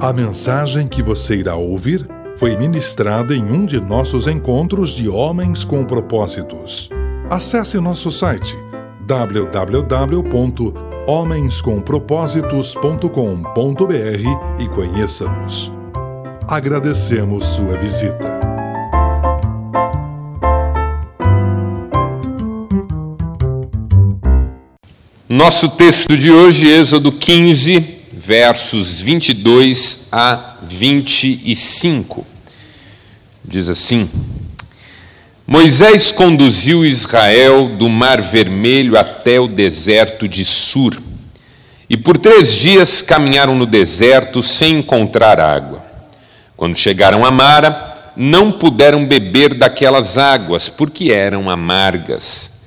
A mensagem que você irá ouvir foi ministrada em um de nossos encontros de Homens com Propósitos. Acesse nosso site www.homenscompropósitos.com.br e conheça-nos. Agradecemos sua visita. Nosso texto de hoje, Êxodo 15, versos 22 a 25. Diz assim: Moisés conduziu Israel do Mar Vermelho até o deserto de Sur. E por três dias caminharam no deserto sem encontrar água. Quando chegaram a Mara, não puderam beber daquelas águas, porque eram amargas.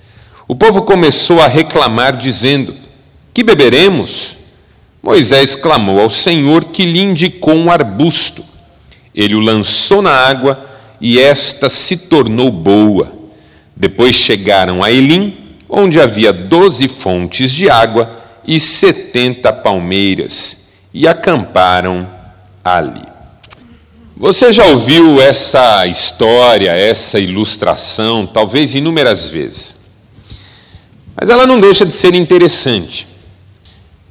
O povo começou a reclamar, dizendo: Que beberemos? Moisés clamou ao Senhor, que lhe indicou um arbusto. Ele o lançou na água e esta se tornou boa. Depois chegaram a Elim, onde havia doze fontes de água e setenta palmeiras, e acamparam ali. Você já ouviu essa história, essa ilustração, talvez inúmeras vezes. Mas ela não deixa de ser interessante.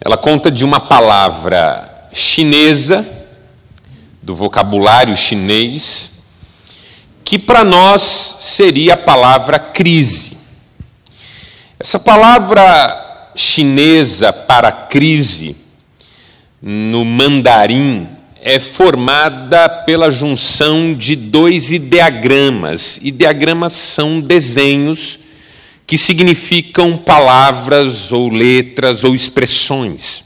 Ela conta de uma palavra chinesa, do vocabulário chinês, que para nós seria a palavra crise. Essa palavra chinesa para crise, no mandarim, é formada pela junção de dois ideagramas. Ideagramas são desenhos que significam palavras ou letras ou expressões.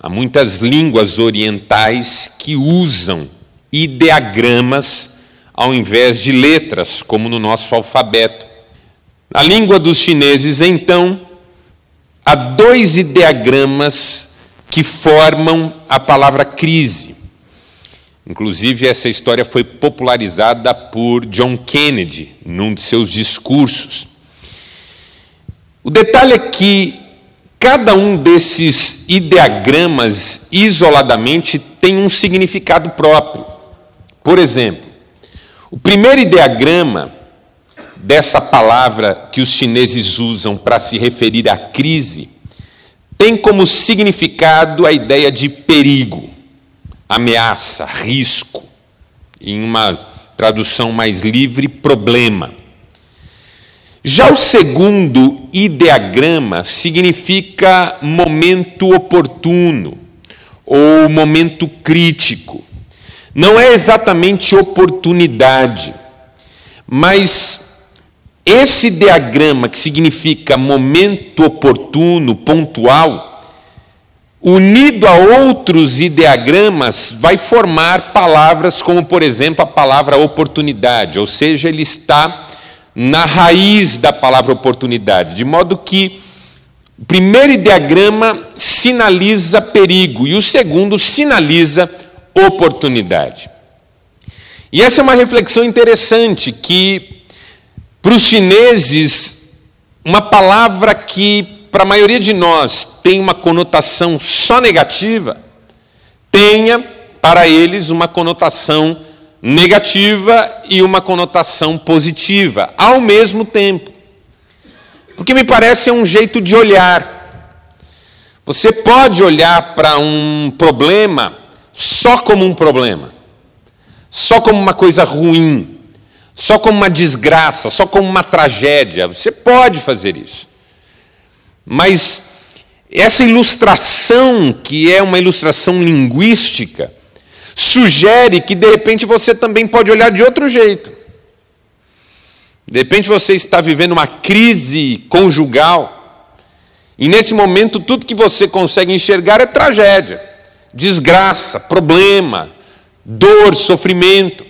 Há muitas línguas orientais que usam ideagramas ao invés de letras, como no nosso alfabeto. Na língua dos chineses, então, há dois ideagramas que formam a palavra crise. Inclusive, essa história foi popularizada por John Kennedy num de seus discursos. O detalhe é que cada um desses ideagramas, isoladamente, tem um significado próprio. Por exemplo, o primeiro ideagrama dessa palavra que os chineses usam para se referir à crise tem como significado a ideia de perigo, ameaça, risco. Em uma tradução mais livre, problema. Já o segundo ideagrama significa momento oportuno ou momento crítico. Não é exatamente oportunidade, mas esse diagrama que significa momento oportuno, pontual, unido a outros ideagramas, vai formar palavras como, por exemplo, a palavra oportunidade, ou seja, ele está na raiz da palavra oportunidade, de modo que o primeiro ideograma sinaliza perigo e o segundo sinaliza oportunidade. E essa é uma reflexão interessante que para os chineses uma palavra que para a maioria de nós tem uma conotação só negativa, tenha para eles uma conotação negativa e uma conotação positiva, ao mesmo tempo. Porque me parece um jeito de olhar. Você pode olhar para um problema só como um problema, só como uma coisa ruim, só como uma desgraça, só como uma tragédia. Você pode fazer isso. Mas essa ilustração, que é uma ilustração linguística, sugere que de repente você também pode olhar de outro jeito. De repente você está vivendo uma crise conjugal, e nesse momento tudo que você consegue enxergar é tragédia, desgraça, problema, dor, sofrimento.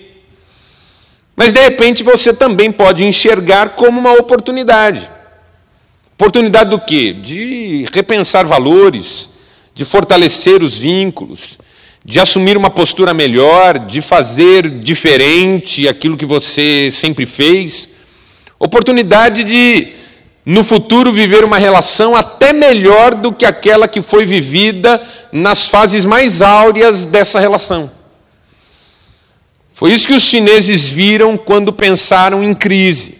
Mas de repente você também pode enxergar como uma oportunidade. Oportunidade do quê? De repensar valores, de fortalecer os vínculos, de assumir uma postura melhor, de fazer diferente aquilo que você sempre fez, oportunidade de no futuro viver uma relação até melhor do que aquela que foi vivida nas fases mais áureas dessa relação. Foi isso que os chineses viram quando pensaram em crise.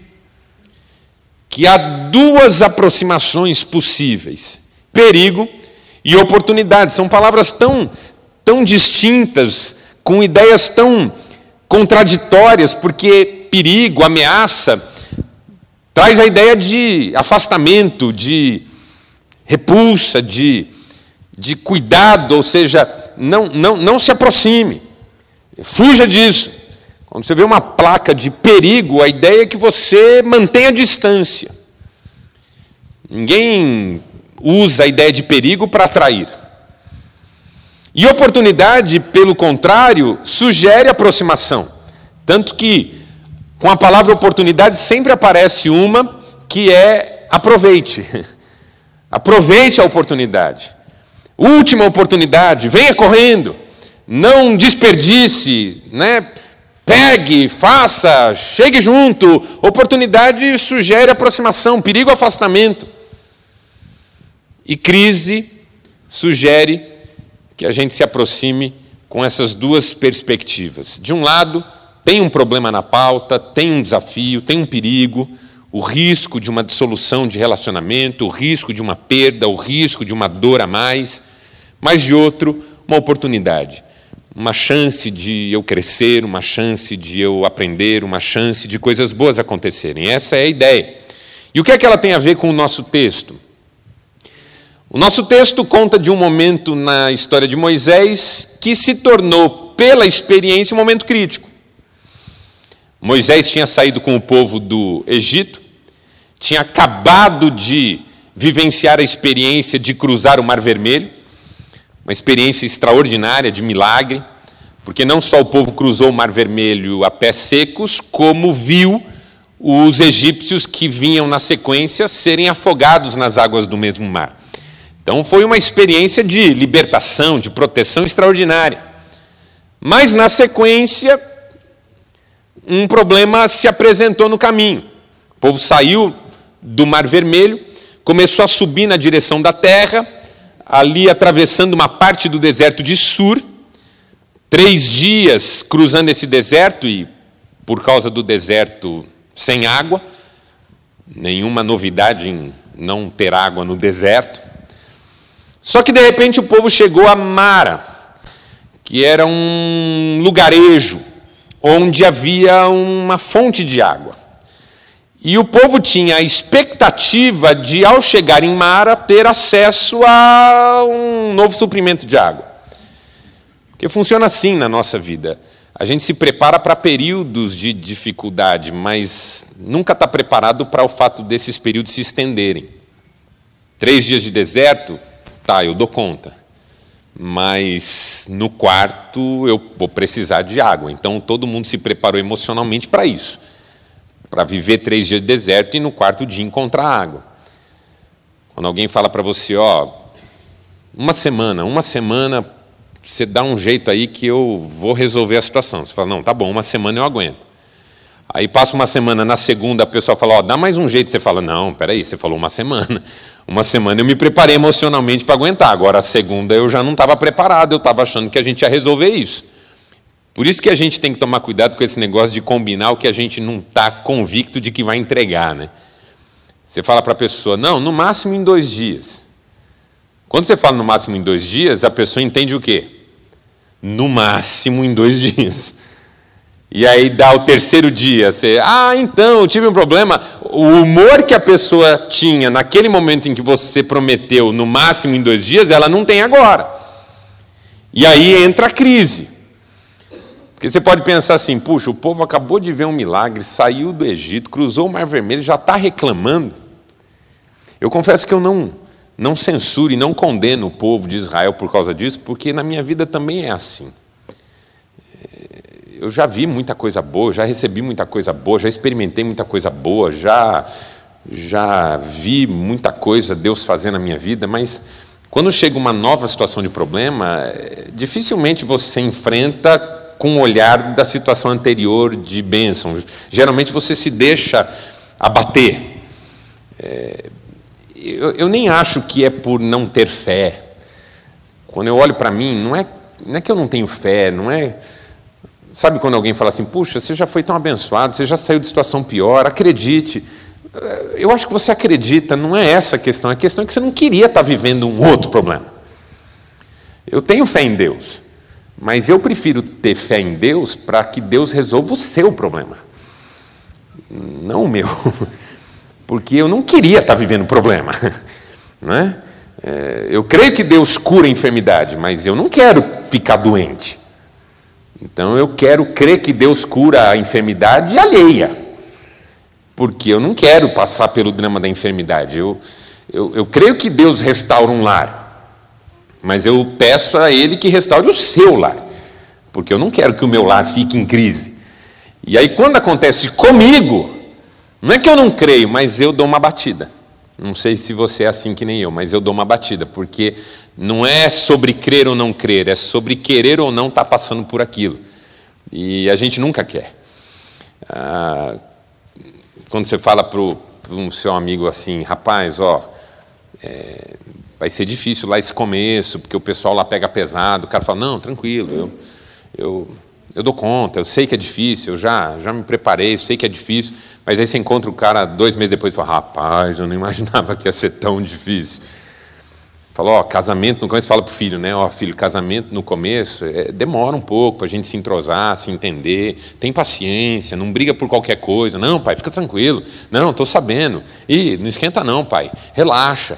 Que há duas aproximações possíveis: perigo e oportunidade. São palavras tão, tão distintas, com ideias tão contraditórias, porque perigo, ameaça, traz a ideia de afastamento, de repulsa, de, de cuidado, ou seja, não, não, não se aproxime, fuja disso. Quando você vê uma placa de perigo, a ideia é que você mantenha a distância. Ninguém usa a ideia de perigo para atrair. E oportunidade, pelo contrário, sugere aproximação. Tanto que, com a palavra oportunidade, sempre aparece uma que é aproveite. Aproveite a oportunidade. Última oportunidade, venha correndo. Não desperdice, né? Pegue, faça, chegue junto. Oportunidade sugere aproximação, perigo afastamento. E crise sugere que a gente se aproxime com essas duas perspectivas. De um lado, tem um problema na pauta, tem um desafio, tem um perigo, o risco de uma dissolução de relacionamento, o risco de uma perda, o risco de uma dor a mais, mas de outro, uma oportunidade, uma chance de eu crescer, uma chance de eu aprender, uma chance de coisas boas acontecerem. Essa é a ideia. E o que é que ela tem a ver com o nosso texto? O nosso texto conta de um momento na história de Moisés que se tornou, pela experiência, um momento crítico. Moisés tinha saído com o povo do Egito, tinha acabado de vivenciar a experiência de cruzar o Mar Vermelho, uma experiência extraordinária de milagre, porque não só o povo cruzou o Mar Vermelho a pés secos, como viu os egípcios que vinham na sequência serem afogados nas águas do mesmo mar. Então foi uma experiência de libertação, de proteção extraordinária. Mas na sequência, um problema se apresentou no caminho. O povo saiu do Mar Vermelho, começou a subir na direção da terra, ali atravessando uma parte do deserto de Sur. Três dias cruzando esse deserto e, por causa do deserto, sem água. Nenhuma novidade em não ter água no deserto. Só que de repente o povo chegou a Mara, que era um lugarejo onde havia uma fonte de água. E o povo tinha a expectativa de, ao chegar em Mara, ter acesso a um novo suprimento de água. Porque funciona assim na nossa vida. A gente se prepara para períodos de dificuldade, mas nunca está preparado para o fato desses períodos se estenderem. Três dias de deserto, Tá, eu dou conta. Mas no quarto eu vou precisar de água. Então todo mundo se preparou emocionalmente para isso. Para viver três dias de deserto e no quarto dia encontrar água. Quando alguém fala para você, ó, uma semana, uma semana, você dá um jeito aí que eu vou resolver a situação. Você fala, não, tá bom, uma semana eu aguento. Aí passa uma semana, na segunda a pessoa fala, ó, dá mais um jeito. Você fala, não, peraí, você falou uma semana. Uma semana eu me preparei emocionalmente para aguentar. Agora a segunda eu já não estava preparado, eu estava achando que a gente ia resolver isso. Por isso que a gente tem que tomar cuidado com esse negócio de combinar o que a gente não está convicto de que vai entregar. Né? Você fala para a pessoa, não, no máximo em dois dias. Quando você fala no máximo em dois dias, a pessoa entende o quê? No máximo em dois dias. E aí dá o terceiro dia, você, ah, então, eu tive um problema. O humor que a pessoa tinha naquele momento em que você prometeu, no máximo em dois dias, ela não tem agora. E aí entra a crise. Porque você pode pensar assim, puxa, o povo acabou de ver um milagre, saiu do Egito, cruzou o Mar Vermelho, já está reclamando. Eu confesso que eu não, não censuro e não condeno o povo de Israel por causa disso, porque na minha vida também é assim eu já vi muita coisa boa, já recebi muita coisa boa, já experimentei muita coisa boa, já já vi muita coisa Deus fazendo na minha vida, mas quando chega uma nova situação de problema, é, dificilmente você enfrenta com o olhar da situação anterior de bênção. Geralmente você se deixa abater. É, eu, eu, nem acho que é por não ter fé. Quando eu olho para mim, não é, não é que eu não tenho fé, não é. Sabe quando alguém fala assim, puxa, você já foi tão abençoado, você já saiu de situação pior, acredite. Eu acho que você acredita, não é essa a questão, a questão é que você não queria estar vivendo um outro problema. Eu tenho fé em Deus, mas eu prefiro ter fé em Deus para que Deus resolva o seu problema, não o meu, porque eu não queria estar vivendo problema, não é? é eu creio que Deus cura a enfermidade, mas eu não quero ficar doente. Então eu quero crer que Deus cura a enfermidade alheia, porque eu não quero passar pelo drama da enfermidade. Eu, eu, eu creio que Deus restaura um lar, mas eu peço a Ele que restaure o seu lar, porque eu não quero que o meu lar fique em crise. E aí, quando acontece comigo, não é que eu não creio, mas eu dou uma batida. Não sei se você é assim que nem eu, mas eu dou uma batida, porque não é sobre crer ou não crer, é sobre querer ou não estar tá passando por aquilo. E a gente nunca quer. Ah, quando você fala para um seu amigo assim, rapaz, ó, é, vai ser difícil lá esse começo, porque o pessoal lá pega pesado. O cara fala, não, tranquilo, eu, eu, eu dou conta, eu sei que é difícil, eu já, já me preparei, eu sei que é difícil. Mas aí você encontra o cara dois meses depois e fala, rapaz, eu não imaginava que ia ser tão difícil. Falou, ó, casamento no começo, fala para o filho, né? Ó, filho, casamento no começo é, demora um pouco para a gente se entrosar, se entender. Tem paciência, não briga por qualquer coisa. Não, pai, fica tranquilo. Não, estou sabendo. E não esquenta não, pai. Relaxa.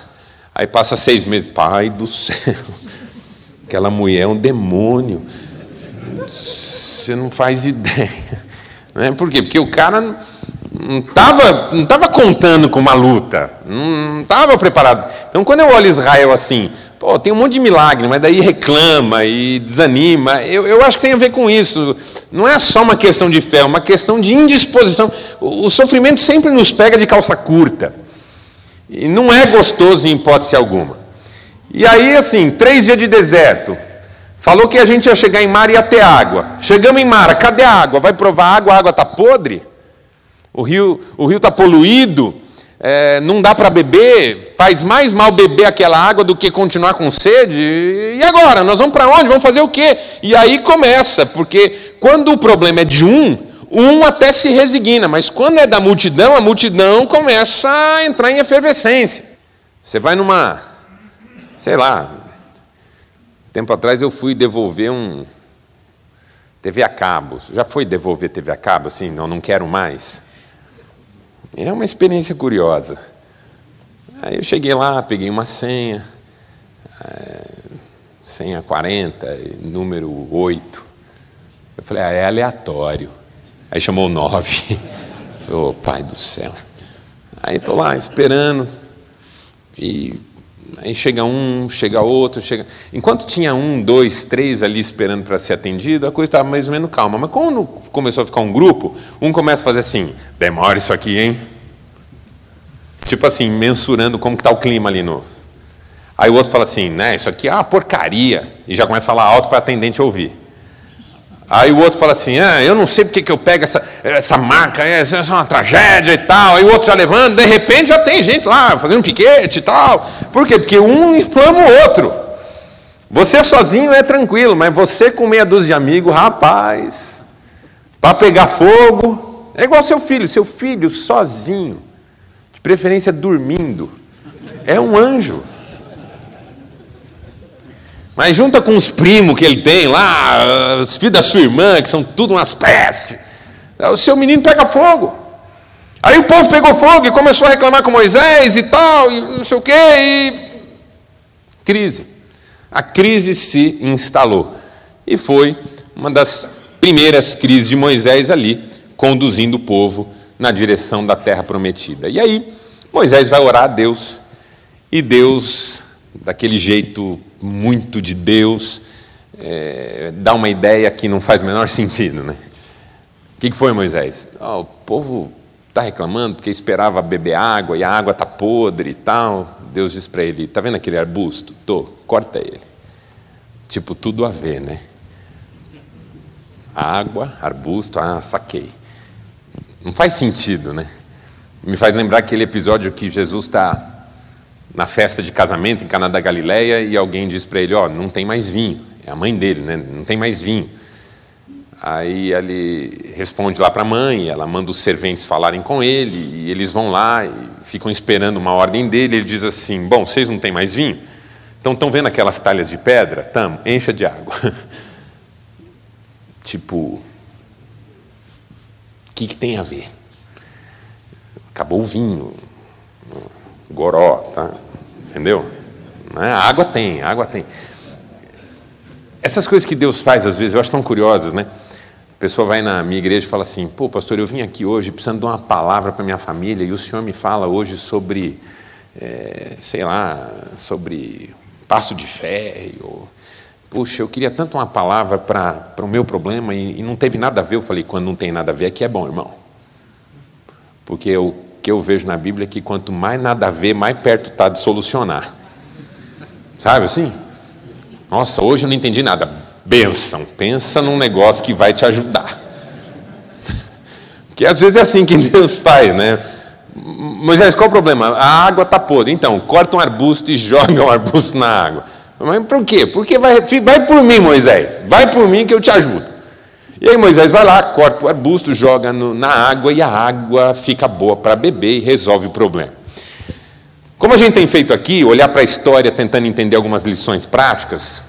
Aí passa seis meses, pai do céu, aquela mulher é um demônio. Você não faz ideia. Né? Por quê? Porque o cara não estava não tava contando com uma luta, não estava preparado. Então, quando eu olho Israel assim, pô, tem um monte de milagre, mas daí reclama e desanima, eu, eu acho que tem a ver com isso. Não é só uma questão de fé, é uma questão de indisposição. O, o sofrimento sempre nos pega de calça curta. E não é gostoso em hipótese alguma. E aí, assim, três dias de deserto. Falou que a gente ia chegar em mar e ia ter água. Chegamos em mar, cadê a água? Vai provar água, a água está podre? O rio o rio está poluído? É, não dá para beber? Faz mais mal beber aquela água do que continuar com sede? E agora? Nós vamos para onde? Vamos fazer o quê? E aí começa, porque quando o problema é de um, um até se resigna, mas quando é da multidão, a multidão começa a entrar em efervescência. Você vai numa, sei lá, tempo atrás eu fui devolver um TV a cabo. Já foi devolver TV a cabo? Assim, não, não quero mais. É uma experiência curiosa. Aí eu cheguei lá, peguei uma senha, é, senha 40, número 8. Eu falei, ah, é aleatório. Aí chamou nove. Falei, oh, pai do céu. Aí estou lá esperando. E aí chega um, chega outro, chega. Enquanto tinha um, dois, três ali esperando para ser atendido, a coisa estava mais ou menos calma. Mas quando começou a ficar um grupo, um começa a fazer assim: demora isso aqui, hein? Tipo assim, mensurando como está o clima ali no. Aí o outro fala assim, né, isso aqui é uma porcaria. E já começa a falar alto para atendente ouvir. Aí o outro fala assim: ah, eu não sei porque que eu pego essa, essa marca, essa é uma tragédia e tal. Aí o outro já levando, de repente já tem gente lá fazendo um piquete e tal. Por quê? Porque um inflama o outro. Você sozinho é tranquilo, mas você com meia dúzia de amigos, rapaz, para pegar fogo, é igual seu filho. Seu filho sozinho, de preferência dormindo, é um anjo. Mas junta com os primos que ele tem lá, os filhos da sua irmã, que são tudo umas pestes. O seu menino pega fogo. Aí o povo pegou fogo e começou a reclamar com Moisés e tal, e não sei o quê, e. Crise. A crise se instalou. E foi uma das primeiras crises de Moisés ali, conduzindo o povo na direção da terra prometida. E aí, Moisés vai orar a Deus, e Deus, daquele jeito muito de Deus, é, dá uma ideia que não faz o menor sentido. Né? O que, foi, Moisés? Oh, o povo está reclamando porque esperava beber água e a água está podre e tal. Deus diz para ele: Está vendo aquele arbusto? Tô, corta ele. Tipo, tudo a ver, né? Água, arbusto, ah, saquei. Não faz sentido, né? Me faz lembrar aquele episódio que Jesus está na festa de casamento em Caná da Galileia e alguém diz para ele, ó, oh, não tem mais vinho. É a mãe dele, né? Não tem mais vinho. Aí ele responde lá para a mãe, ela manda os serventes falarem com ele, e eles vão lá e ficam esperando uma ordem dele. Ele diz assim: Bom, vocês não têm mais vinho? Então estão vendo aquelas talhas de pedra? Tam, encha de água. tipo, o que, que tem a ver? Acabou o vinho, goró, tá? Entendeu? A água tem, a água tem. Essas coisas que Deus faz às vezes eu acho tão curiosas, né? pessoa vai na minha igreja e fala assim: pô, pastor, eu vim aqui hoje precisando de uma palavra para minha família e o senhor me fala hoje sobre, é, sei lá, sobre passo de fé. Ou, Puxa, eu queria tanto uma palavra para o meu problema e, e, não teve nada a ver. Eu falei: quando não tem nada a ver, aqui é bom, irmão. Porque o que eu vejo na Bíblia é que quanto mais nada a ver, mais perto está de solucionar. Sabe assim? Nossa, hoje eu não entendi nada Benção, pensa num negócio que vai te ajudar. Porque às vezes é assim que Deus faz, né? Moisés, qual o problema? A água está podre. Então, corta um arbusto e joga um arbusto na água. Mas por quê? Porque vai, vai por mim, Moisés. Vai por mim que eu te ajudo. E aí Moisés vai lá, corta o arbusto, joga no, na água e a água fica boa para beber e resolve o problema. Como a gente tem feito aqui, olhar para a história tentando entender algumas lições práticas,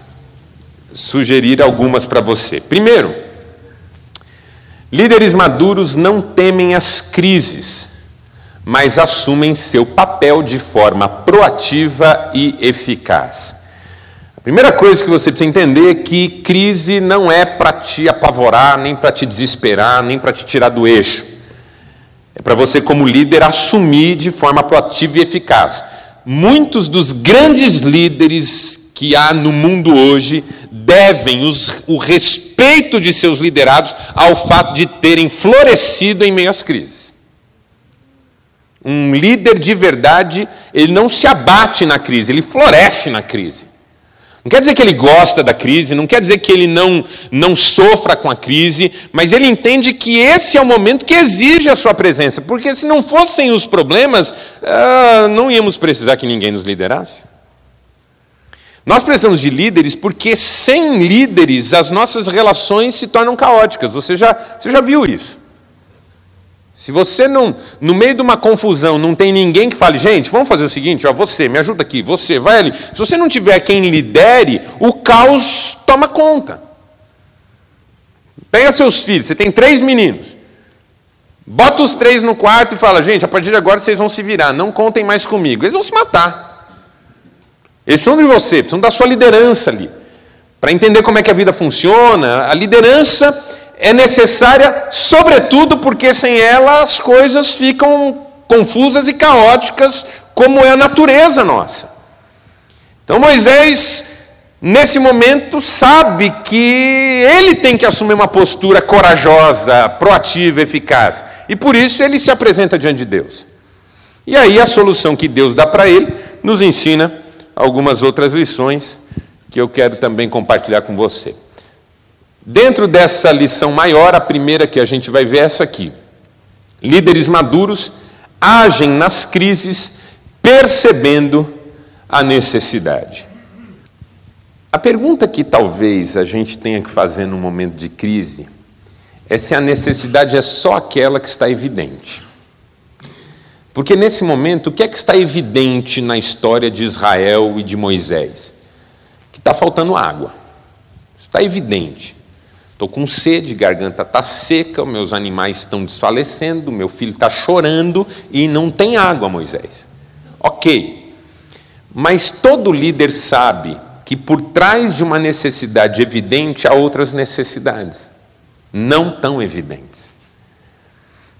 sugerir algumas para você. Primeiro, líderes maduros não temem as crises, mas assumem seu papel de forma proativa e eficaz. Primeira coisa que você precisa entender é que crise não é para te apavorar, nem para te desesperar, nem para te tirar do eixo. É para você, como líder, assumir de forma proativa e eficaz. Muitos dos grandes líderes que há no mundo hoje devem os, o respeito de seus liderados ao fato de terem florescido em meio às crises. Um líder de verdade, ele não se abate na crise, ele floresce na crise. Não quer dizer que ele gosta da crise, não quer dizer que ele não, não sofra com a crise, mas ele entende que esse é o momento que exige a sua presença, porque se não fossem os problemas, ah, não íamos precisar que ninguém nos liderasse. Nós precisamos de líderes porque sem líderes as nossas relações se tornam caóticas. Você já, você já viu isso? Se você não, no meio de uma confusão, não tem ninguém que fale, gente, vamos fazer o seguinte, ó, você, me ajuda aqui, você, vai ali. Se você não tiver quem lidere, o caos toma conta. Pega seus filhos, você tem três meninos. Bota os três no quarto e fala, gente, a partir de agora vocês vão se virar, não contem mais comigo. Eles vão se matar. Eles precisam de você, precisam da sua liderança ali. Para entender como é que a vida funciona, a liderança é necessária, sobretudo porque sem ela as coisas ficam confusas e caóticas, como é a natureza nossa. Então Moisés, nesse momento, sabe que ele tem que assumir uma postura corajosa, proativa, eficaz. E por isso ele se apresenta diante de Deus. E aí a solução que Deus dá para ele nos ensina algumas outras lições que eu quero também compartilhar com você. Dentro dessa lição maior, a primeira que a gente vai ver é essa aqui. Líderes maduros agem nas crises percebendo a necessidade. A pergunta que talvez a gente tenha que fazer no momento de crise é se a necessidade é só aquela que está evidente. Porque nesse momento, o que é que está evidente na história de Israel e de Moisés? Que está faltando água. Está evidente. Estou com sede, garganta está seca, meus animais estão desfalecendo, meu filho está chorando e não tem água, Moisés. Ok. Mas todo líder sabe que por trás de uma necessidade evidente há outras necessidades, não tão evidentes.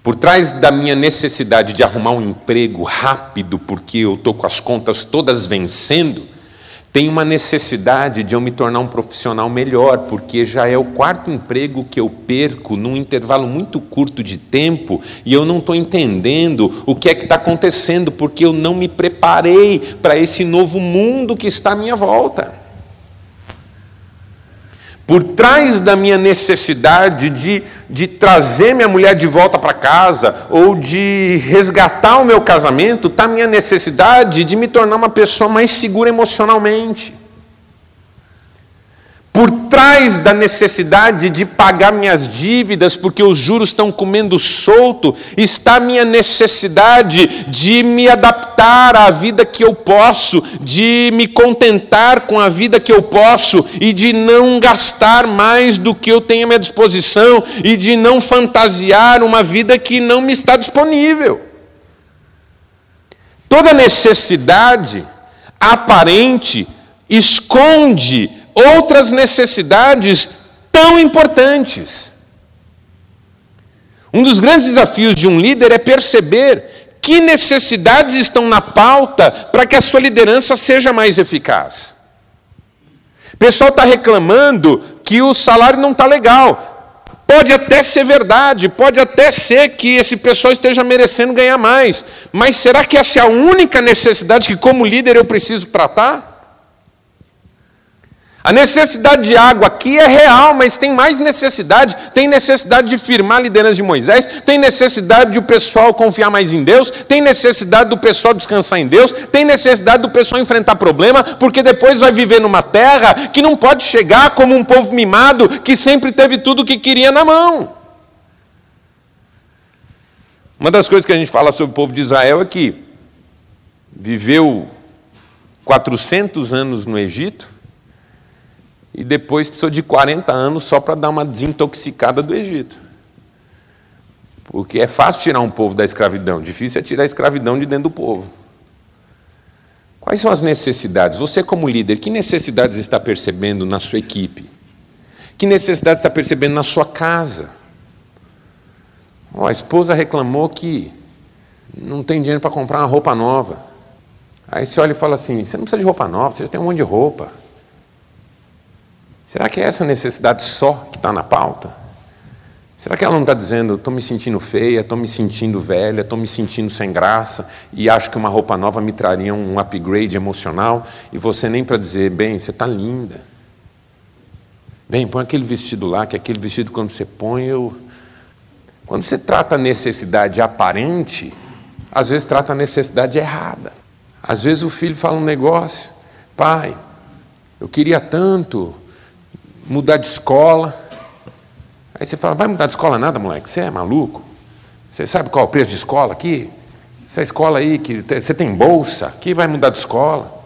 Por trás da minha necessidade de arrumar um emprego rápido, porque eu estou com as contas todas vencendo, tem uma necessidade de eu me tornar um profissional melhor, porque já é o quarto emprego que eu perco num intervalo muito curto de tempo e eu não estou entendendo o que é que está acontecendo, porque eu não me preparei para esse novo mundo que está à minha volta. Por trás da minha necessidade de, de trazer minha mulher de volta para casa ou de resgatar o meu casamento, está a minha necessidade de me tornar uma pessoa mais segura emocionalmente. Por trás da necessidade de pagar minhas dívidas, porque os juros estão comendo solto, está a minha necessidade de me adaptar à vida que eu posso, de me contentar com a vida que eu posso e de não gastar mais do que eu tenho à minha disposição e de não fantasiar uma vida que não me está disponível. Toda necessidade aparente esconde outras necessidades tão importantes. Um dos grandes desafios de um líder é perceber que necessidades estão na pauta para que a sua liderança seja mais eficaz. O pessoal está reclamando que o salário não está legal. Pode até ser verdade, pode até ser que esse pessoal esteja merecendo ganhar mais, mas será que essa é a única necessidade que, como líder, eu preciso tratar? A necessidade de água aqui é real, mas tem mais necessidade. Tem necessidade de firmar a liderança de Moisés, tem necessidade de o pessoal confiar mais em Deus, tem necessidade do pessoal descansar em Deus, tem necessidade do pessoal enfrentar problema, porque depois vai viver numa terra que não pode chegar como um povo mimado que sempre teve tudo o que queria na mão. Uma das coisas que a gente fala sobre o povo de Israel é que viveu 400 anos no Egito, e depois precisou de 40 anos só para dar uma desintoxicada do Egito. Porque é fácil tirar um povo da escravidão, difícil é tirar a escravidão de dentro do povo. Quais são as necessidades? Você, como líder, que necessidades está percebendo na sua equipe? Que necessidade está percebendo na sua casa? Oh, a esposa reclamou que não tem dinheiro para comprar uma roupa nova. Aí você olha e fala assim: você não precisa de roupa nova, você já tem um monte de roupa. Será que é essa necessidade só que está na pauta? Será que ela não está dizendo, estou me sentindo feia, estou me sentindo velha, estou me sentindo sem graça e acho que uma roupa nova me traria um upgrade emocional e você nem para dizer, bem, você está linda. Bem, põe aquele vestido lá, que aquele vestido quando você põe, eu. Quando você trata a necessidade aparente, às vezes trata a necessidade errada. Às vezes o filho fala um negócio, pai, eu queria tanto mudar de escola. Aí você fala, vai mudar de escola nada, moleque? Você é maluco? Você sabe qual é o preço de escola aqui? Essa escola aí, que você tem bolsa, que vai mudar de escola?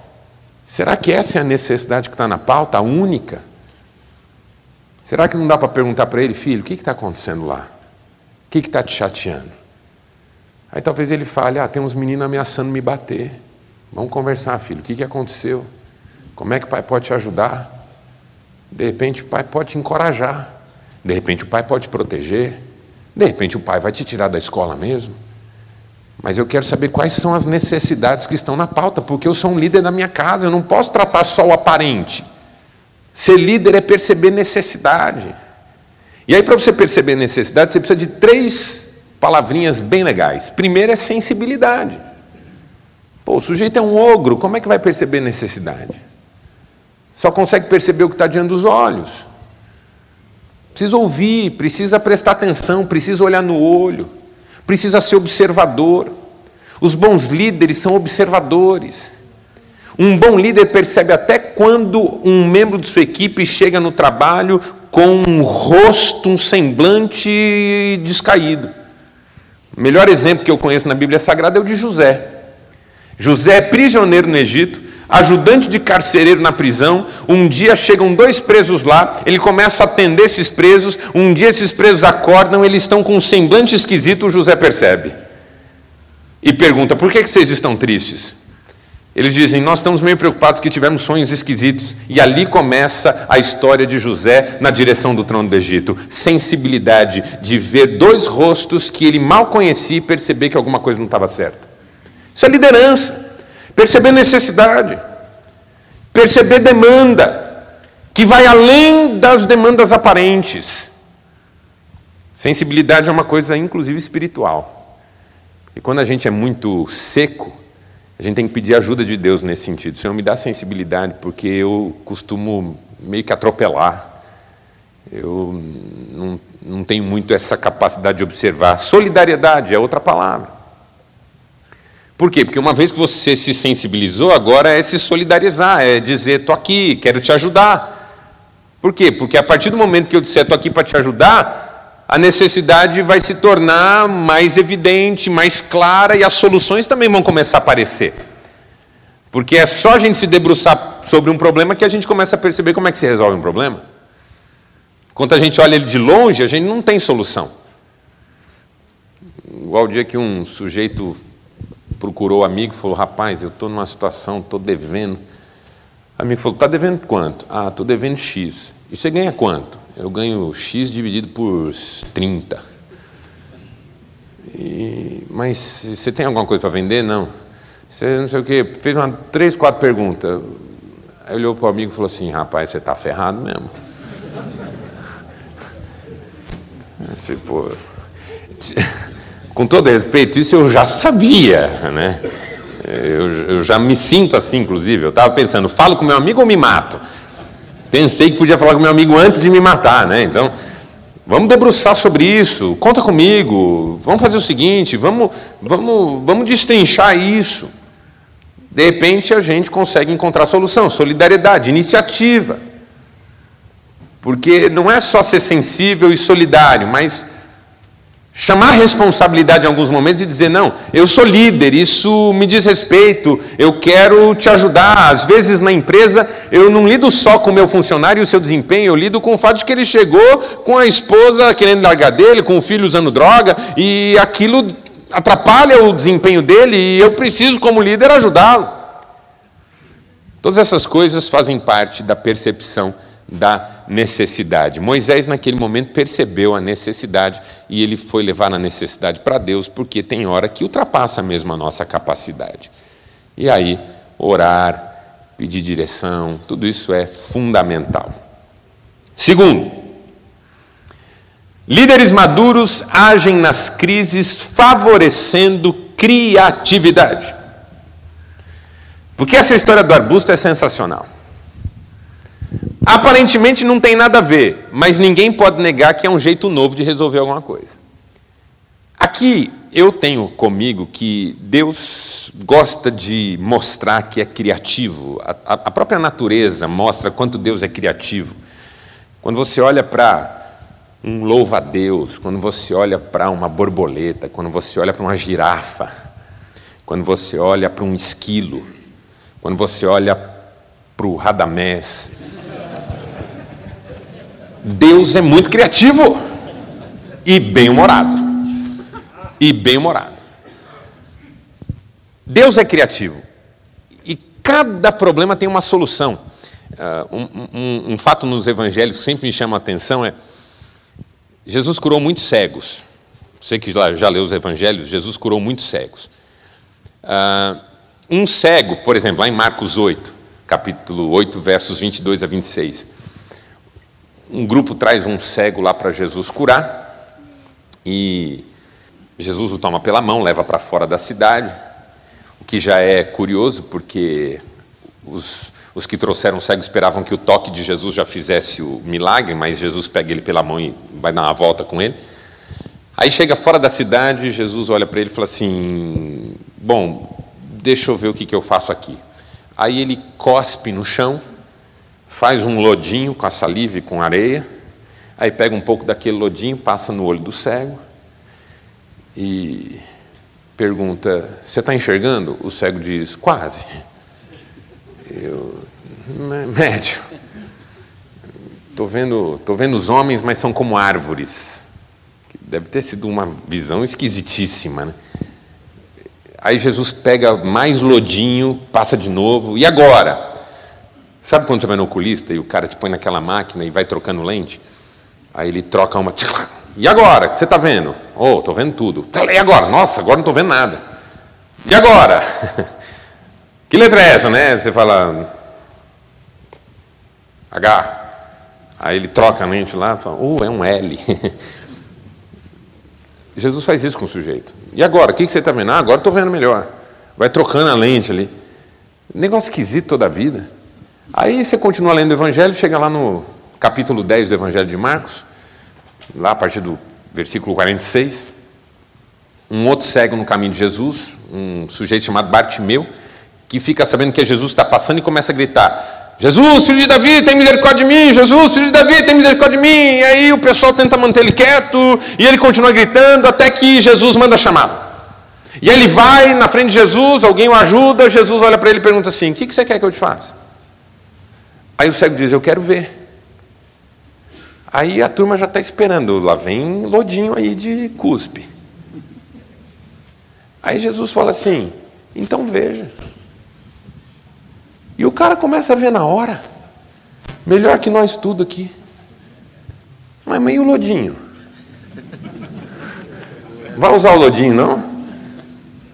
Será que essa é a necessidade que está na pauta, a única? Será que não dá para perguntar para ele, filho, o que está acontecendo lá? O que está te chateando? Aí talvez ele fale, ah, tem uns meninos ameaçando me bater. Vamos conversar, filho, o que, que aconteceu? Como é que o pai pode te ajudar? De repente o pai pode te encorajar, de repente o pai pode te proteger, de repente o pai vai te tirar da escola mesmo. Mas eu quero saber quais são as necessidades que estão na pauta, porque eu sou um líder da minha casa, eu não posso tratar só o aparente. Ser líder é perceber necessidade. E aí, para você perceber necessidade, você precisa de três palavrinhas bem legais. Primeiro é sensibilidade. Pô, o sujeito é um ogro, como é que vai perceber necessidade? Só consegue perceber o que está diante dos olhos. Precisa ouvir, precisa prestar atenção, precisa olhar no olho, precisa ser observador. Os bons líderes são observadores. Um bom líder percebe até quando um membro de sua equipe chega no trabalho com um rosto, um semblante descaído. O melhor exemplo que eu conheço na Bíblia Sagrada é o de José. José é prisioneiro no Egito, ajudante de carcereiro na prisão. Um dia chegam dois presos lá, ele começa a atender esses presos. Um dia esses presos acordam, eles estão com um semblante esquisito. O José percebe e pergunta: Por que vocês estão tristes? Eles dizem: Nós estamos meio preocupados que tivemos sonhos esquisitos. E ali começa a história de José na direção do trono do Egito. Sensibilidade de ver dois rostos que ele mal conhecia e perceber que alguma coisa não estava certa. Isso é liderança. Perceber necessidade, perceber demanda, que vai além das demandas aparentes. Sensibilidade é uma coisa, inclusive, espiritual. E quando a gente é muito seco, a gente tem que pedir ajuda de Deus nesse sentido. Senhor, me dá sensibilidade, porque eu costumo meio que atropelar. Eu não, não tenho muito essa capacidade de observar. Solidariedade é outra palavra. Por quê? Porque uma vez que você se sensibilizou, agora é se solidarizar, é dizer, estou aqui, quero te ajudar. Por quê? Porque a partir do momento que eu disser, estou aqui para te ajudar, a necessidade vai se tornar mais evidente, mais clara e as soluções também vão começar a aparecer. Porque é só a gente se debruçar sobre um problema que a gente começa a perceber como é que se resolve um problema. Quando a gente olha ele de longe, a gente não tem solução. Igual o dia que um sujeito procurou o amigo e falou: Rapaz, eu estou numa situação, estou devendo. O amigo falou: Está devendo quanto? Ah, estou devendo X. E você ganha quanto? Eu ganho X dividido por 30. E, mas você tem alguma coisa para vender? Não. Você não sei o quê. Fez uma, três, quatro perguntas. Aí olhou para o amigo e falou assim: Rapaz, você está ferrado mesmo. Tipo, com todo respeito, isso eu já sabia, né? Eu, eu já me sinto assim, inclusive. Eu estava pensando, falo com meu amigo ou me mato? Pensei que podia falar com meu amigo antes de me matar, né? Então, vamos debruçar sobre isso. Conta comigo. Vamos fazer o seguinte, vamos, vamos, vamos destrinchar isso. De repente a gente consegue encontrar solução, solidariedade, iniciativa. Porque não é só ser sensível e solidário, mas chamar responsabilidade em alguns momentos e dizer: não, eu sou líder, isso me diz respeito, eu quero te ajudar. Às vezes na empresa eu não lido só com o meu funcionário e o seu desempenho, eu lido com o fato de que ele chegou com a esposa querendo largar dele, com o filho usando droga, e aquilo atrapalha o desempenho dele e eu preciso, como líder, ajudá-lo. Todas essas coisas fazem parte da percepção da necessidade. Moisés, naquele momento, percebeu a necessidade e ele foi levar a necessidade para Deus, porque tem hora que ultrapassa mesmo a nossa capacidade. E aí, orar, pedir direção, tudo isso é fundamental. Segundo, líderes maduros agem nas crises favorecendo criatividade. Porque essa história do arbusto é sensacional. Aparentemente não tem nada a ver, mas ninguém pode negar que é um jeito novo de resolver alguma coisa. Aqui eu tenho comigo que Deus gosta de mostrar que é criativo. A, a própria natureza mostra quanto Deus é criativo. Quando você olha para um louva-a-Deus, quando você olha para uma borboleta, quando você olha para uma girafa, quando você olha para um esquilo, quando você olha para o Radamés, Deus é muito criativo e bem-humorado. E bem-humorado. Deus é criativo. E cada problema tem uma solução. Uh, um, um, um, fato nos evangelhos que sempre me chama a atenção é: Jesus curou muitos cegos. Você que já, já leu os evangelhos, Jesus curou muitos cegos. Uh, um cego, por exemplo, lá em Marcos 8, capítulo 8, versos 22 a 26 um grupo traz um cego lá para Jesus curar e Jesus o toma pela mão, leva para fora da cidade, o que já é curioso porque os, os que trouxeram o cego esperavam que o toque de Jesus já fizesse o milagre, mas Jesus pega ele pela mão e vai dar uma volta com ele. Aí chega fora da cidade, Jesus olha para ele e fala assim: Bom, deixa eu ver o que, que eu faço aqui. Aí ele cospe no chão faz um lodinho com a saliva e com areia, aí pega um pouco daquele lodinho, passa no olho do cego e pergunta: Você está enxergando? O cego diz: Quase. Eu, médio. Estou vendo, tô vendo os homens, mas são como árvores. Deve ter sido uma visão esquisitíssima. Né? Aí Jesus pega mais lodinho, passa de novo, e agora? Sabe quando você vai no oculista e o cara te põe naquela máquina e vai trocando lente? Aí ele troca uma. E agora? O que você está vendo? Oh, estou vendo tudo. E agora? Nossa, agora não estou vendo nada. E agora? Que letra é essa, né? Você fala. H. Aí ele troca a lente lá e fala, oh, é um L. Jesus faz isso com o sujeito. E agora? O que você está vendo? Ah, agora estou vendo melhor. Vai trocando a lente ali. Negócio esquisito toda a vida. Aí você continua lendo o Evangelho, chega lá no capítulo 10 do Evangelho de Marcos, lá a partir do versículo 46. Um outro cego no caminho de Jesus, um sujeito chamado Bartimeu, que fica sabendo que Jesus está passando e começa a gritar: Jesus, filho de Davi, tem misericórdia de mim! Jesus, filho de Davi, tem misericórdia de mim! E aí o pessoal tenta manter ele quieto e ele continua gritando até que Jesus manda chamá-lo. E ele vai na frente de Jesus, alguém o ajuda, Jesus olha para ele e pergunta assim: O que você quer que eu te faça? Aí o cego diz: Eu quero ver. Aí a turma já está esperando, lá vem lodinho aí de cuspe. Aí Jesus fala assim: Então veja. E o cara começa a ver na hora. Melhor que nós tudo aqui. Mas meio lodinho. Vai usar o lodinho, não?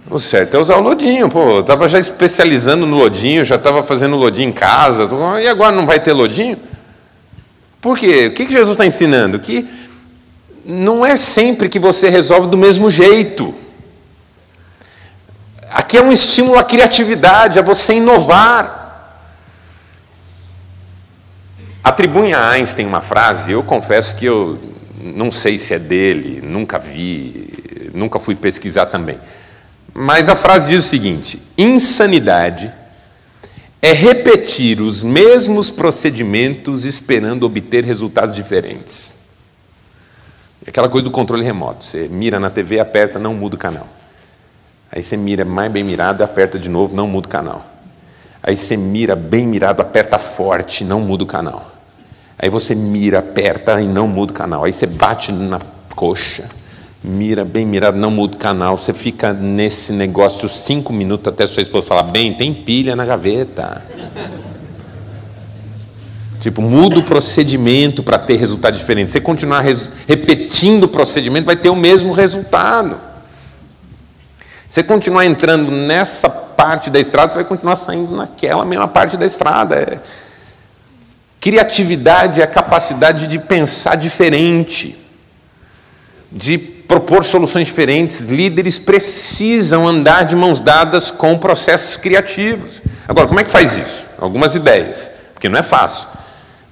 O certo é usar o lodinho. Pô, eu estava já especializando no lodinho, já estava fazendo lodinho em casa. E agora não vai ter lodinho? Por quê? O que Jesus está ensinando? Que não é sempre que você resolve do mesmo jeito. Aqui é um estímulo à criatividade, a você inovar. Atribuem a Einstein uma frase, eu confesso que eu não sei se é dele, nunca vi, nunca fui pesquisar também. Mas a frase diz o seguinte: insanidade é repetir os mesmos procedimentos esperando obter resultados diferentes. É aquela coisa do controle remoto. Você mira na TV, aperta, não muda o canal. Aí você mira mais bem mirado, aperta de novo, não muda o canal. Aí você mira bem mirado, aperta forte, não muda o canal. Aí você mira, aperta e não muda o canal. Aí você bate na coxa, mira bem mirado, não muda o canal. Você fica nesse negócio cinco minutos até sua esposa falar: bem, tem pilha na gaveta. Tipo, muda o procedimento para ter resultado diferente. Você continuar repetindo o procedimento, vai ter o mesmo resultado. Você continuar entrando nessa parte da estrada, você vai continuar saindo naquela mesma parte da estrada. É Criatividade é a capacidade de pensar diferente, de propor soluções diferentes. Líderes precisam andar de mãos dadas com processos criativos. Agora, como é que faz isso? Algumas ideias, porque não é fácil.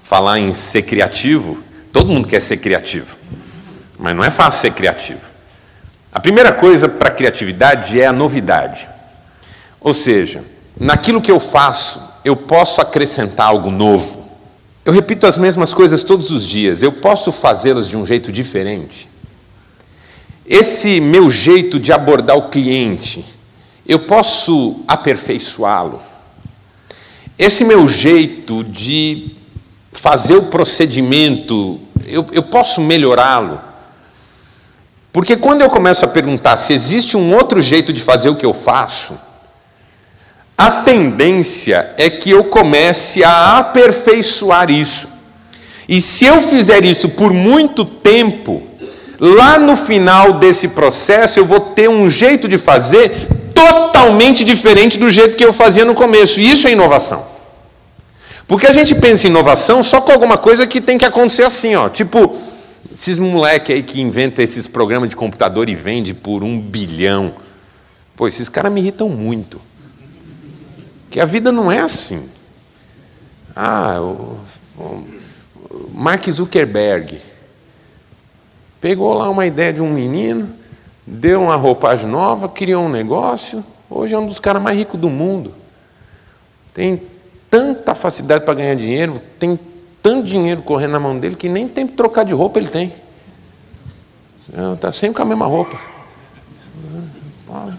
Falar em ser criativo, todo mundo quer ser criativo, mas não é fácil ser criativo. A primeira coisa para a criatividade é a novidade. Ou seja, naquilo que eu faço, eu posso acrescentar algo novo. Eu repito as mesmas coisas todos os dias, eu posso fazê-las de um jeito diferente. Esse meu jeito de abordar o cliente, eu posso aperfeiçoá-lo. Esse meu jeito de fazer o procedimento, eu, eu posso melhorá-lo. Porque quando eu começo a perguntar se existe um outro jeito de fazer o que eu faço, a tendência é que eu comece a aperfeiçoar isso. E se eu fizer isso por muito tempo, lá no final desse processo eu vou ter um jeito de fazer totalmente diferente do jeito que eu fazia no começo. E isso é inovação. Porque a gente pensa em inovação só com alguma coisa que tem que acontecer assim, ó. Tipo, esses moleque aí que inventa esses programas de computador e vende por um bilhão. Pô, esses caras me irritam muito. Que a vida não é assim. Ah, o, o Mark Zuckerberg pegou lá uma ideia de um menino, deu uma roupagem nova, criou um negócio, hoje é um dos caras mais ricos do mundo. Tem tanta facilidade para ganhar dinheiro, tem tanto dinheiro correndo na mão dele que nem tempo de trocar de roupa ele tem. Está sempre com a mesma roupa.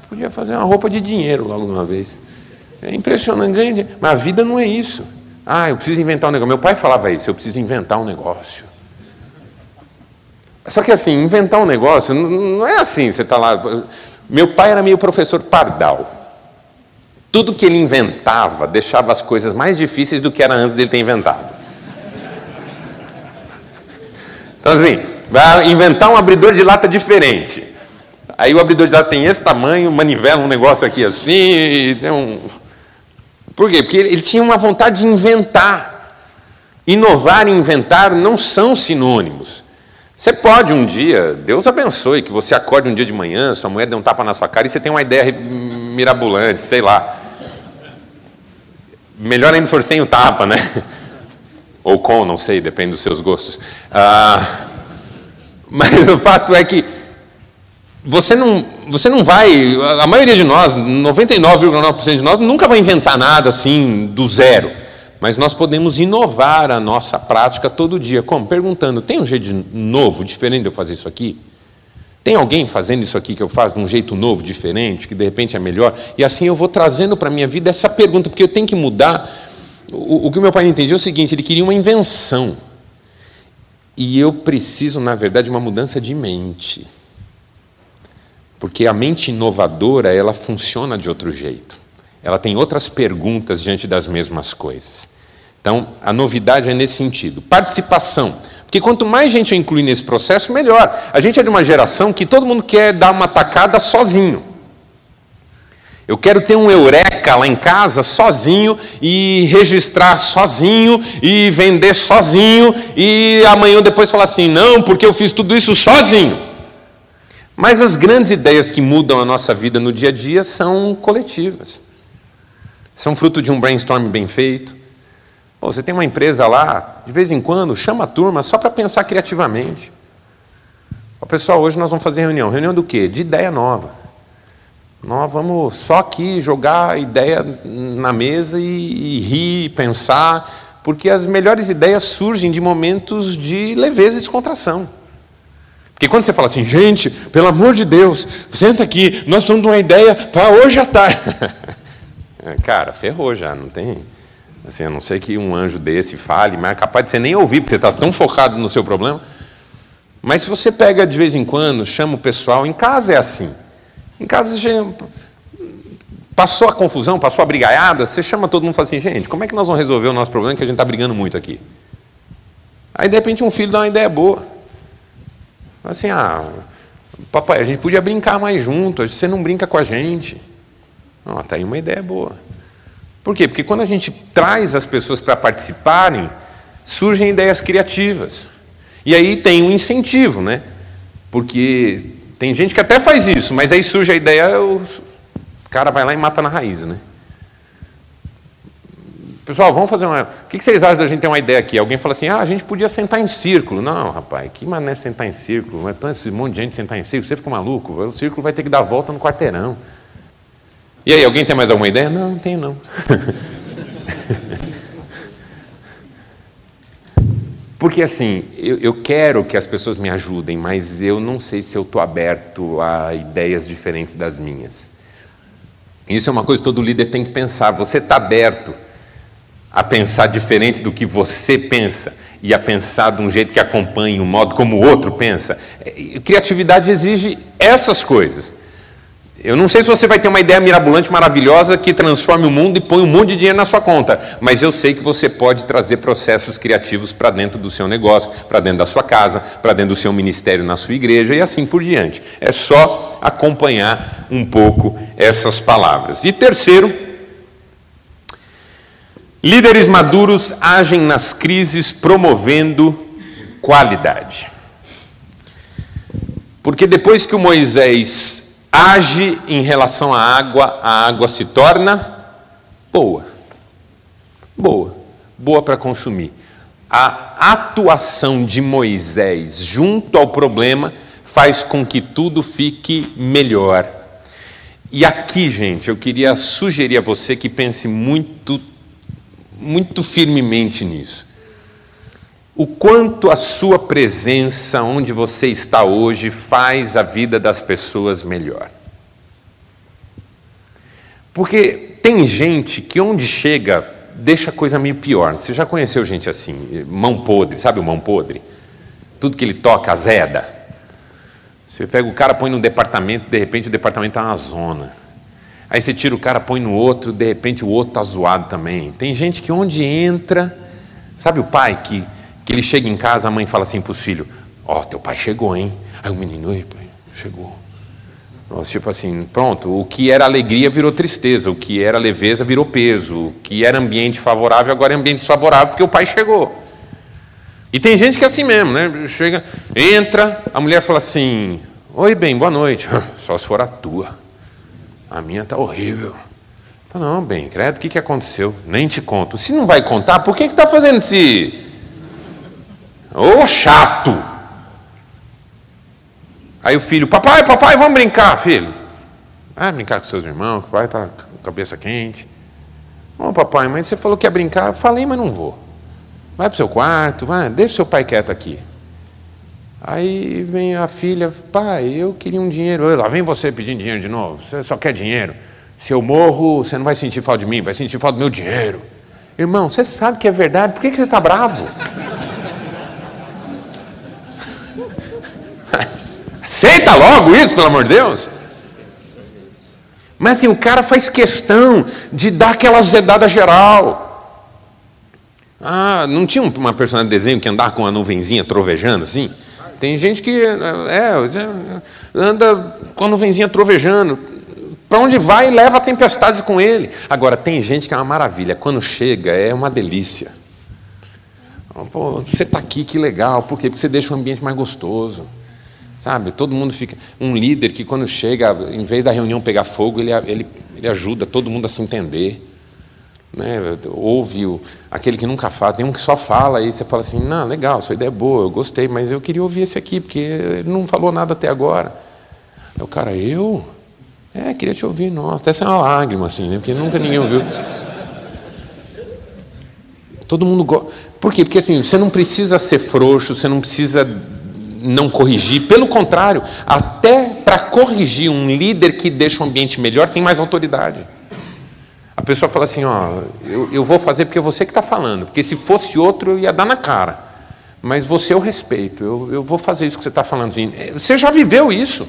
Podia fazer uma roupa de dinheiro logo de uma vez. É impressionante, ganha dinheiro. Mas a vida não é isso. Ah, eu preciso inventar um negócio. Meu pai falava isso, eu preciso inventar um negócio. Só que assim, inventar um negócio não é assim, você está lá. Meu pai era meio professor pardal. Tudo que ele inventava deixava as coisas mais difíceis do que era antes dele ter inventado. Então, assim, vai inventar um abridor de lata diferente. Aí o abridor de lata tem esse tamanho, manivela um negócio aqui assim, tem um, por quê? Porque ele tinha uma vontade de inventar. Inovar e inventar não são sinônimos. Você pode um dia, Deus abençoe, que você acorde um dia de manhã, sua mulher dê um tapa na sua cara e você tem uma ideia mirabolante, sei lá. Melhor ainda se for sem o tapa, né? Ou com, não sei, depende dos seus gostos. Ah, mas o fato é que você não, você não vai, a maioria de nós, 99,9% de nós, nunca vai inventar nada assim do zero. Mas nós podemos inovar a nossa prática todo dia. Como? Perguntando: tem um jeito novo, diferente de eu fazer isso aqui? Tem alguém fazendo isso aqui que eu faço de um jeito novo, diferente, que de repente é melhor? E assim eu vou trazendo para a minha vida essa pergunta, porque eu tenho que mudar. O, o que meu pai entendia é o seguinte: ele queria uma invenção. E eu preciso, na verdade, de uma mudança de mente. Porque a mente inovadora, ela funciona de outro jeito. Ela tem outras perguntas diante das mesmas coisas. Então, a novidade é nesse sentido. Participação. Porque quanto mais gente eu incluir nesse processo, melhor. A gente é de uma geração que todo mundo quer dar uma tacada sozinho. Eu quero ter um eureka lá em casa sozinho e registrar sozinho e vender sozinho e amanhã depois falar assim: não, porque eu fiz tudo isso sozinho. Mas as grandes ideias que mudam a nossa vida no dia a dia são coletivas. São fruto de um brainstorm bem feito, Você tem uma empresa lá, de vez em quando, chama a turma só para pensar criativamente. O pessoal, hoje nós vamos fazer reunião. Reunião do quê? De ideia nova. Nós vamos só aqui jogar ideia na mesa e, e rir, pensar, porque as melhores ideias surgem de momentos de leveza e descontração. Porque quando você fala assim, gente, pelo amor de Deus, senta aqui, nós estamos de uma ideia para hoje à tarde. Cara, ferrou já, não tem. Assim, a não ser que um anjo desse fale, mas é capaz de você nem ouvir, porque você está tão focado no seu problema. Mas se você pega de vez em quando, chama o pessoal, em casa é assim. Em casa passou a confusão, passou a brigaiada, você chama todo mundo e fala assim, gente, como é que nós vamos resolver o nosso problema que a gente está brigando muito aqui? Aí de repente um filho dá uma ideia boa. Assim, ah, papai, a gente podia brincar mais junto, você não brinca com a gente. Não, tá aí uma ideia boa. Por quê? Porque quando a gente traz as pessoas para participarem, surgem ideias criativas. E aí tem um incentivo, né? Porque tem gente que até faz isso, mas aí surge a ideia, o cara vai lá e mata na raiz, né? Pessoal, vamos fazer uma. O que vocês acham da gente ter uma ideia aqui? Alguém fala assim: ah, a gente podia sentar em círculo. Não, rapaz, que mané sentar em círculo? É tão esse monte de gente sentar em círculo, você fica maluco. O círculo vai ter que dar volta no quarteirão. E aí, alguém tem mais alguma ideia? Não, não tenho não. Porque assim, eu, eu, quero que as pessoas me ajudem, mas eu não sei se eu estou aberto a ideias diferentes das minhas. Isso é uma coisa que todo líder tem que pensar. Você está aberto a pensar diferente do que você pensa e a pensar de um jeito que acompanhe o modo como o outro pensa? É, criatividade exige essas coisas. Eu não sei se você vai ter uma ideia mirabolante, maravilhosa, que transforme o mundo e põe um monte de dinheiro na sua conta, mas eu sei que você pode trazer processos criativos para dentro do seu negócio, para dentro da sua casa, para dentro do seu ministério na sua igreja e assim por diante. É só acompanhar um pouco essas palavras. E terceiro, líderes maduros agem nas crises promovendo qualidade. Porque depois que o Moisés age em relação à água, a água se torna boa. Boa. Boa para consumir. A atuação de Moisés junto ao problema faz com que tudo fique melhor. E aqui, gente, eu queria sugerir a você que pense muito, muito firmemente nisso. O quanto a sua presença onde você está hoje faz a vida das pessoas melhor. Porque tem gente que onde chega deixa a coisa meio pior. Você já conheceu gente assim, mão podre, sabe o mão podre? Tudo que ele toca azeda. Você pega o cara, põe num departamento, de repente o departamento está na zona. Aí você tira o cara, põe no outro, de repente o outro está zoado também. Tem gente que onde entra, sabe o pai que que ele chega em casa, a mãe fala assim para os filhos: Ó, oh, teu pai chegou, hein? Aí o menino, oi, pai, chegou. Nossa, tipo assim, pronto, o que era alegria virou tristeza, o que era leveza virou peso, o que era ambiente favorável agora é ambiente desfavorável porque o pai chegou. E tem gente que é assim mesmo, né? Chega, entra, a mulher fala assim: Oi, bem, boa noite. Só se for a tua. A minha tá horrível. Não, bem, credo, o que, que aconteceu? Nem te conto. Se não vai contar, por que está fazendo esse Ô oh, chato! Aí o filho, papai, papai, vamos brincar, filho. Ah, brincar com seus irmãos, o pai está com a cabeça quente. Ô oh, papai, mas você falou que ia brincar. Eu falei, mas não vou. Vai para o seu quarto, vai, deixa seu pai quieto aqui. Aí vem a filha, pai, eu queria um dinheiro. Lá vem você pedindo dinheiro de novo. Você só quer dinheiro. Se eu morro, você não vai sentir falta de mim, vai sentir falta do meu dinheiro. Irmão, você sabe que é verdade, por que, que você está bravo? Aceita logo isso, pelo amor de Deus. Mas assim, o cara faz questão de dar aquela zedada geral. Ah, não tinha uma personagem de desenho que andava com uma nuvenzinha trovejando assim? Tem gente que é, anda com a nuvenzinha trovejando. Para onde vai, leva a tempestade com ele. Agora, tem gente que é uma maravilha. Quando chega, é uma delícia. Pô, você está aqui, que legal. Por quê? Porque você deixa o ambiente mais gostoso. Sabe? Todo mundo fica. Um líder que, quando chega, em vez da reunião pegar fogo, ele, ele, ele ajuda todo mundo a se entender. Né? Ouve o, aquele que nunca fala, tem um que só fala, e você fala assim: não, legal, sua ideia é boa, eu gostei, mas eu queria ouvir esse aqui, porque ele não falou nada até agora. Aí o cara, eu? É, queria te ouvir, nossa, até ser uma lágrima, assim, né? Porque nunca ninguém ouviu. Todo mundo gosta. Por quê? Porque assim, você não precisa ser frouxo, você não precisa não corrigir. Pelo contrário, até para corrigir um líder que deixa o ambiente melhor, tem mais autoridade. A pessoa fala assim: ó, eu, eu vou fazer porque é você que está falando, porque se fosse outro eu ia dar na cara. Mas você eu respeito, eu, eu vou fazer isso que você está falando. Assim, você já viveu isso.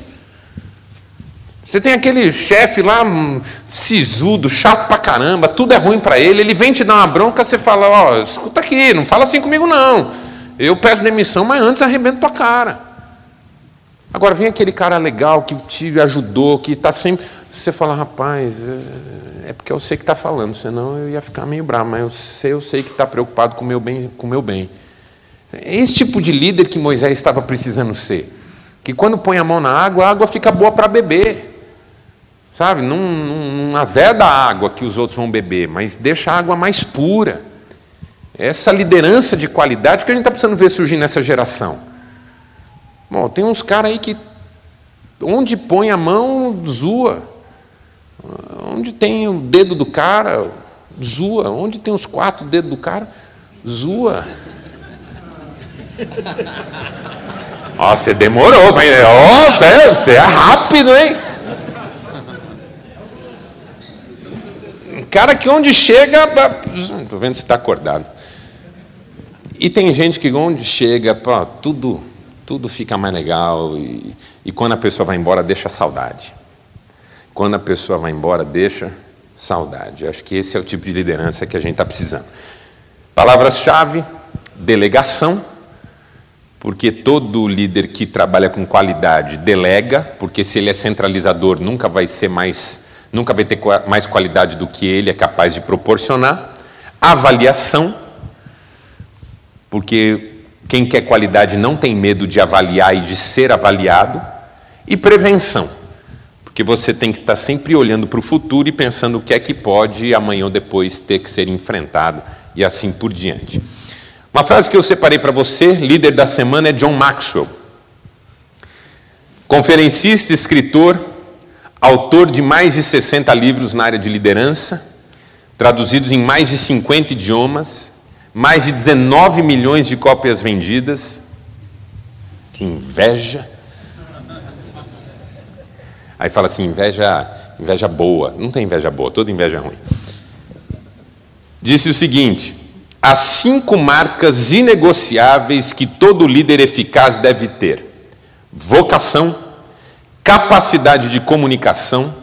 Você tem aquele chefe lá, um, sisudo, chato pra caramba, tudo é ruim para ele, ele vem te dar uma bronca, você fala, ó, escuta aqui, não fala assim comigo não. Eu peço demissão, mas antes arrebento tua cara. Agora vem aquele cara legal que te ajudou, que está sempre. Você fala, rapaz, é, é porque eu sei que está falando, senão eu ia ficar meio bravo, mas eu sei, eu sei que está preocupado com o meu bem. Com meu bem. É esse tipo de líder que Moisés estava precisando ser. Que quando põe a mão na água, a água fica boa para beber. Sabe? Não, não, não azeda a água que os outros vão beber, mas deixa a água mais pura. Essa liderança de qualidade que a gente está precisando ver surgir nessa geração. Bom, tem uns caras aí que onde põe a mão, zua. Onde tem o dedo do cara, zua. Onde tem os quatro dedos do cara, zua. Ó, você demorou, mas ó, você é rápido, hein? Cara que onde chega, estou vendo se está acordado. E tem gente que onde chega, pô, tudo, tudo fica mais legal. E, e quando a pessoa vai embora, deixa saudade. Quando a pessoa vai embora, deixa saudade. Acho que esse é o tipo de liderança que a gente está precisando. Palavras-chave: delegação, porque todo líder que trabalha com qualidade delega, porque se ele é centralizador, nunca vai ser mais, nunca vai ter mais qualidade do que ele é capaz de proporcionar. Avaliação, porque quem quer qualidade não tem medo de avaliar e de ser avaliado, e prevenção, porque você tem que estar sempre olhando para o futuro e pensando o que é que pode amanhã ou depois ter que ser enfrentado e assim por diante. Uma frase que eu separei para você, líder da semana, é John Maxwell. Conferencista, escritor, autor de mais de 60 livros na área de liderança, traduzidos em mais de 50 idiomas, mais de 19 milhões de cópias vendidas. Que inveja. Aí fala assim: inveja, inveja boa. Não tem inveja boa, toda inveja é ruim. Disse o seguinte: as cinco marcas inegociáveis que todo líder eficaz deve ter: vocação, capacidade de comunicação,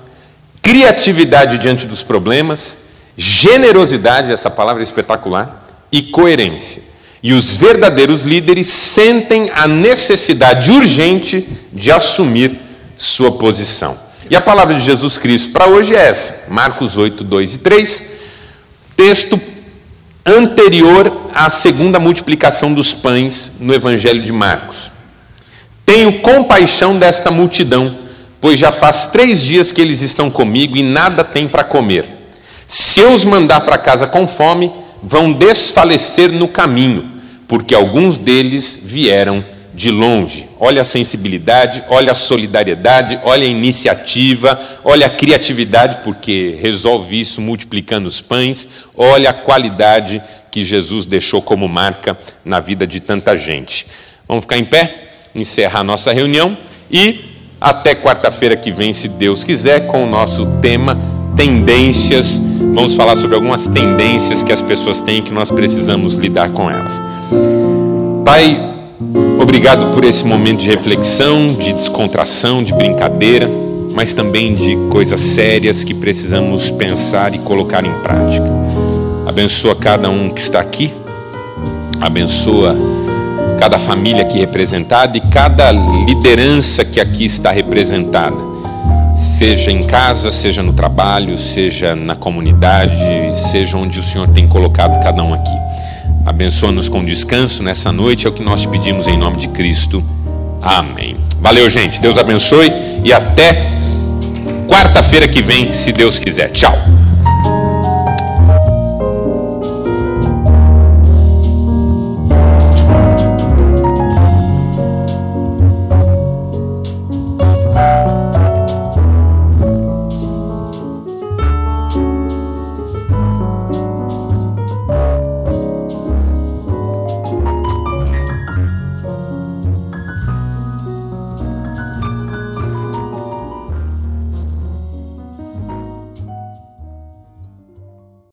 criatividade diante dos problemas, generosidade essa palavra é espetacular e coerência. E os verdadeiros líderes sentem a necessidade urgente de assumir sua posição. E a palavra de Jesus Cristo para hoje é essa, Marcos 8, 2 e 3, texto anterior à segunda multiplicação dos pães no Evangelho de Marcos. Tenho compaixão desta multidão, pois já faz três dias que eles estão comigo e nada têm para comer. Se eu os mandar para casa com fome, vão desfalecer no caminho porque alguns deles vieram de longe. Olha a sensibilidade, olha a solidariedade, olha a iniciativa, olha a criatividade, porque resolve isso multiplicando os pães, olha a qualidade que Jesus deixou como marca na vida de tanta gente. Vamos ficar em pé, encerrar nossa reunião e até quarta-feira que vem, se Deus quiser, com o nosso tema tendências. Vamos falar sobre algumas tendências que as pessoas têm que nós precisamos lidar com elas. Pai, Obrigado por esse momento de reflexão, de descontração, de brincadeira, mas também de coisas sérias que precisamos pensar e colocar em prática. Abençoa cada um que está aqui, abençoa cada família aqui representada e cada liderança que aqui está representada, seja em casa, seja no trabalho, seja na comunidade, seja onde o Senhor tem colocado cada um aqui. Abençoa-nos com descanso nessa noite, é o que nós te pedimos em nome de Cristo. Amém. Valeu, gente. Deus abençoe e até quarta-feira que vem, se Deus quiser. Tchau.